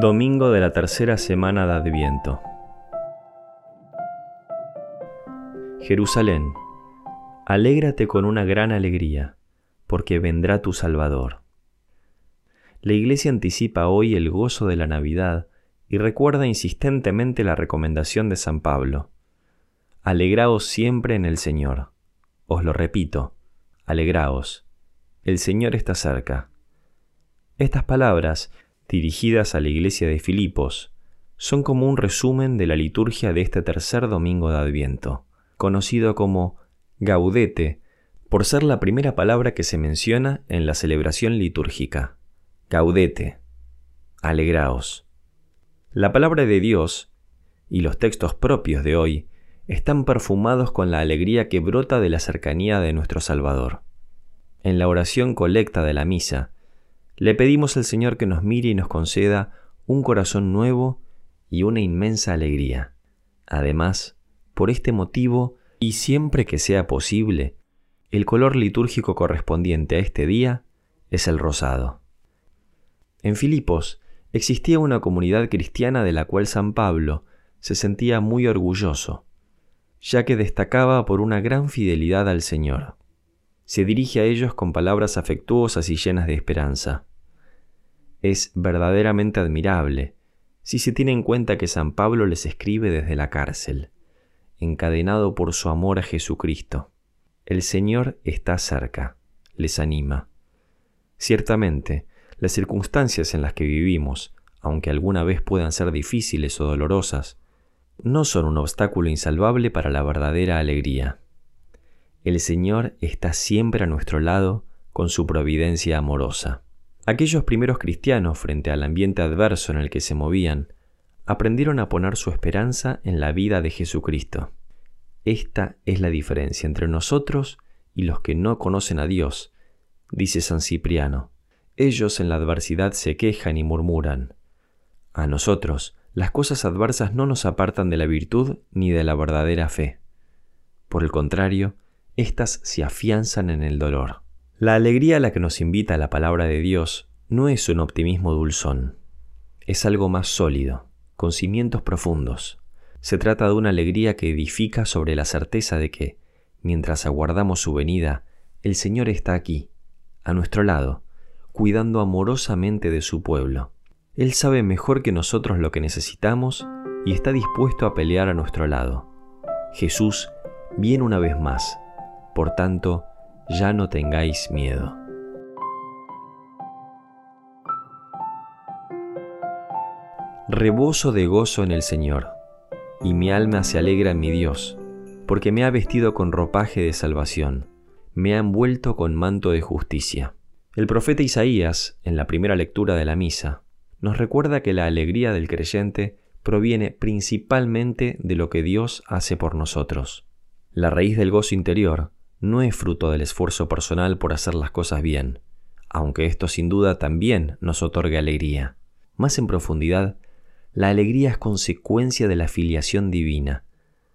Domingo de la tercera semana de Adviento. Jerusalén, alégrate con una gran alegría, porque vendrá tu Salvador. La Iglesia anticipa hoy el gozo de la Navidad y recuerda insistentemente la recomendación de San Pablo. Alegraos siempre en el Señor. Os lo repito, alegraos. El Señor está cerca. Estas palabras, dirigidas a la iglesia de Filipos, son como un resumen de la liturgia de este tercer domingo de Adviento, conocido como Gaudete, por ser la primera palabra que se menciona en la celebración litúrgica. Gaudete, alegraos. La palabra de Dios y los textos propios de hoy están perfumados con la alegría que brota de la cercanía de nuestro Salvador. En la oración colecta de la misa, le pedimos al Señor que nos mire y nos conceda un corazón nuevo y una inmensa alegría. Además, por este motivo, y siempre que sea posible, el color litúrgico correspondiente a este día es el rosado. En Filipos existía una comunidad cristiana de la cual San Pablo se sentía muy orgulloso, ya que destacaba por una gran fidelidad al Señor se dirige a ellos con palabras afectuosas y llenas de esperanza. Es verdaderamente admirable si se tiene en cuenta que San Pablo les escribe desde la cárcel, encadenado por su amor a Jesucristo. El Señor está cerca, les anima. Ciertamente, las circunstancias en las que vivimos, aunque alguna vez puedan ser difíciles o dolorosas, no son un obstáculo insalvable para la verdadera alegría. El Señor está siempre a nuestro lado con su providencia amorosa. Aquellos primeros cristianos, frente al ambiente adverso en el que se movían, aprendieron a poner su esperanza en la vida de Jesucristo. Esta es la diferencia entre nosotros y los que no conocen a Dios, dice San Cipriano. Ellos en la adversidad se quejan y murmuran. A nosotros, las cosas adversas no nos apartan de la virtud ni de la verdadera fe. Por el contrario, éstas se afianzan en el dolor. La alegría a la que nos invita la palabra de Dios no es un optimismo dulzón, es algo más sólido, con cimientos profundos. Se trata de una alegría que edifica sobre la certeza de que, mientras aguardamos su venida, el Señor está aquí, a nuestro lado, cuidando amorosamente de su pueblo. Él sabe mejor que nosotros lo que necesitamos y está dispuesto a pelear a nuestro lado. Jesús viene una vez más por tanto, ya no tengáis miedo. Reboso de gozo en el Señor, y mi alma se alegra en mi Dios, porque me ha vestido con ropaje de salvación, me ha envuelto con manto de justicia. El profeta Isaías, en la primera lectura de la misa, nos recuerda que la alegría del creyente proviene principalmente de lo que Dios hace por nosotros. La raíz del gozo interior no es fruto del esfuerzo personal por hacer las cosas bien, aunque esto sin duda también nos otorga alegría. Más en profundidad, la alegría es consecuencia de la filiación divina,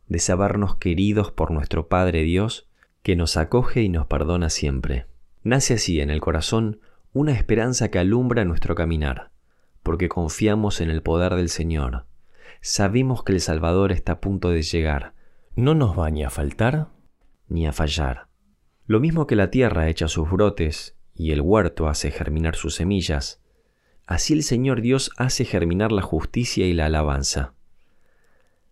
de sabernos queridos por nuestro Padre Dios, que nos acoge y nos perdona siempre. Nace así en el corazón una esperanza que alumbra nuestro caminar, porque confiamos en el poder del Señor. Sabemos que el Salvador está a punto de llegar. No nos ni a faltar ni a fallar. Lo mismo que la tierra echa sus brotes y el huerto hace germinar sus semillas, así el Señor Dios hace germinar la justicia y la alabanza.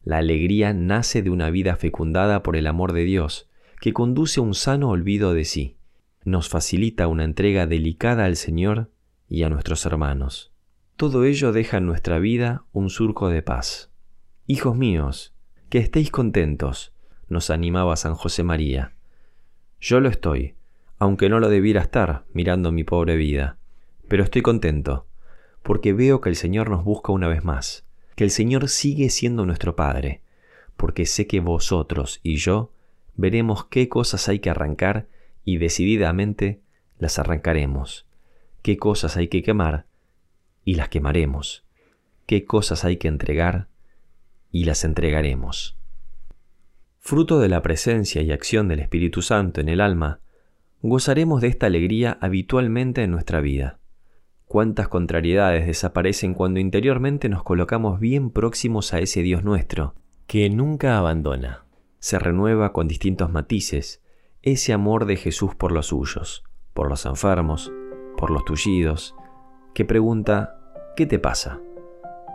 La alegría nace de una vida fecundada por el amor de Dios, que conduce a un sano olvido de sí, nos facilita una entrega delicada al Señor y a nuestros hermanos. Todo ello deja en nuestra vida un surco de paz. Hijos míos, que estéis contentos, nos animaba San José María. Yo lo estoy, aunque no lo debiera estar mirando mi pobre vida, pero estoy contento, porque veo que el Señor nos busca una vez más, que el Señor sigue siendo nuestro Padre, porque sé que vosotros y yo veremos qué cosas hay que arrancar y decididamente las arrancaremos, qué cosas hay que quemar y las quemaremos, qué cosas hay que entregar y las entregaremos. Fruto de la presencia y acción del Espíritu Santo en el alma, gozaremos de esta alegría habitualmente en nuestra vida. Cuántas contrariedades desaparecen cuando interiormente nos colocamos bien próximos a ese Dios nuestro, que nunca abandona. Se renueva con distintos matices ese amor de Jesús por los suyos, por los enfermos, por los tullidos, que pregunta, ¿qué te pasa?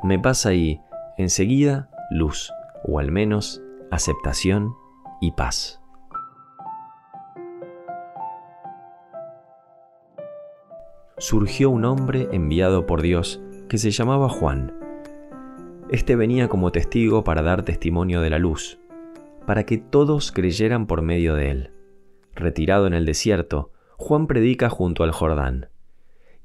Me pasa y, enseguida, luz, o al menos aceptación y paz. surgió un hombre enviado por Dios que se llamaba Juan. Este venía como testigo para dar testimonio de la luz, para que todos creyeran por medio de él. Retirado en el desierto, Juan predica junto al Jordán.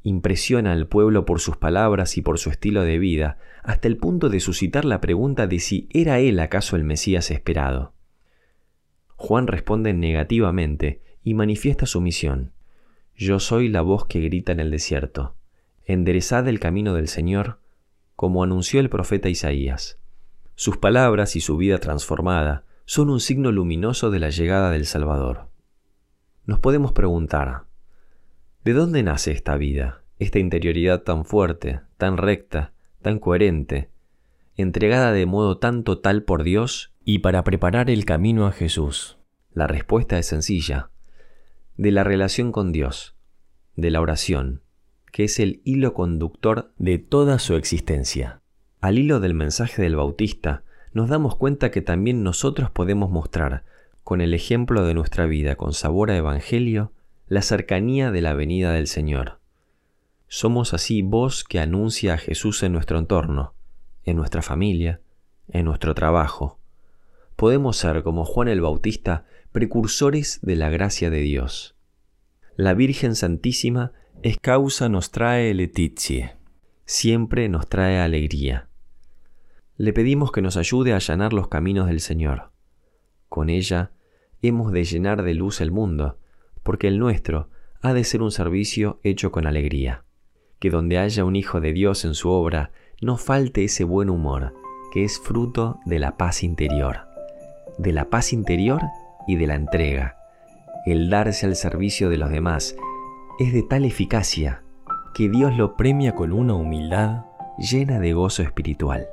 Impresiona al pueblo por sus palabras y por su estilo de vida, hasta el punto de suscitar la pregunta de si era él acaso el Mesías esperado. Juan responde negativamente y manifiesta su misión. Yo soy la voz que grita en el desierto. Enderezad el camino del Señor, como anunció el profeta Isaías. Sus palabras y su vida transformada son un signo luminoso de la llegada del Salvador. Nos podemos preguntar, ¿de dónde nace esta vida, esta interioridad tan fuerte, tan recta, tan coherente, entregada de modo tan total por Dios y para preparar el camino a Jesús? La respuesta es sencilla, de la relación con Dios, de la oración, que es el hilo conductor de toda su existencia. Al hilo del mensaje del Bautista, nos damos cuenta que también nosotros podemos mostrar, con el ejemplo de nuestra vida con sabor a Evangelio, la cercanía de la venida del Señor. Somos así voz que anuncia a Jesús en nuestro entorno, en nuestra familia, en nuestro trabajo. Podemos ser, como Juan el Bautista, precursores de la gracia de Dios. La Virgen Santísima es causa nos trae letizie, siempre nos trae alegría. Le pedimos que nos ayude a allanar los caminos del Señor. Con ella hemos de llenar de luz el mundo, porque el nuestro ha de ser un servicio hecho con alegría. Que donde haya un Hijo de Dios en su obra, no falte ese buen humor, que es fruto de la paz interior, de la paz interior y de la entrega. El darse al servicio de los demás es de tal eficacia que Dios lo premia con una humildad llena de gozo espiritual.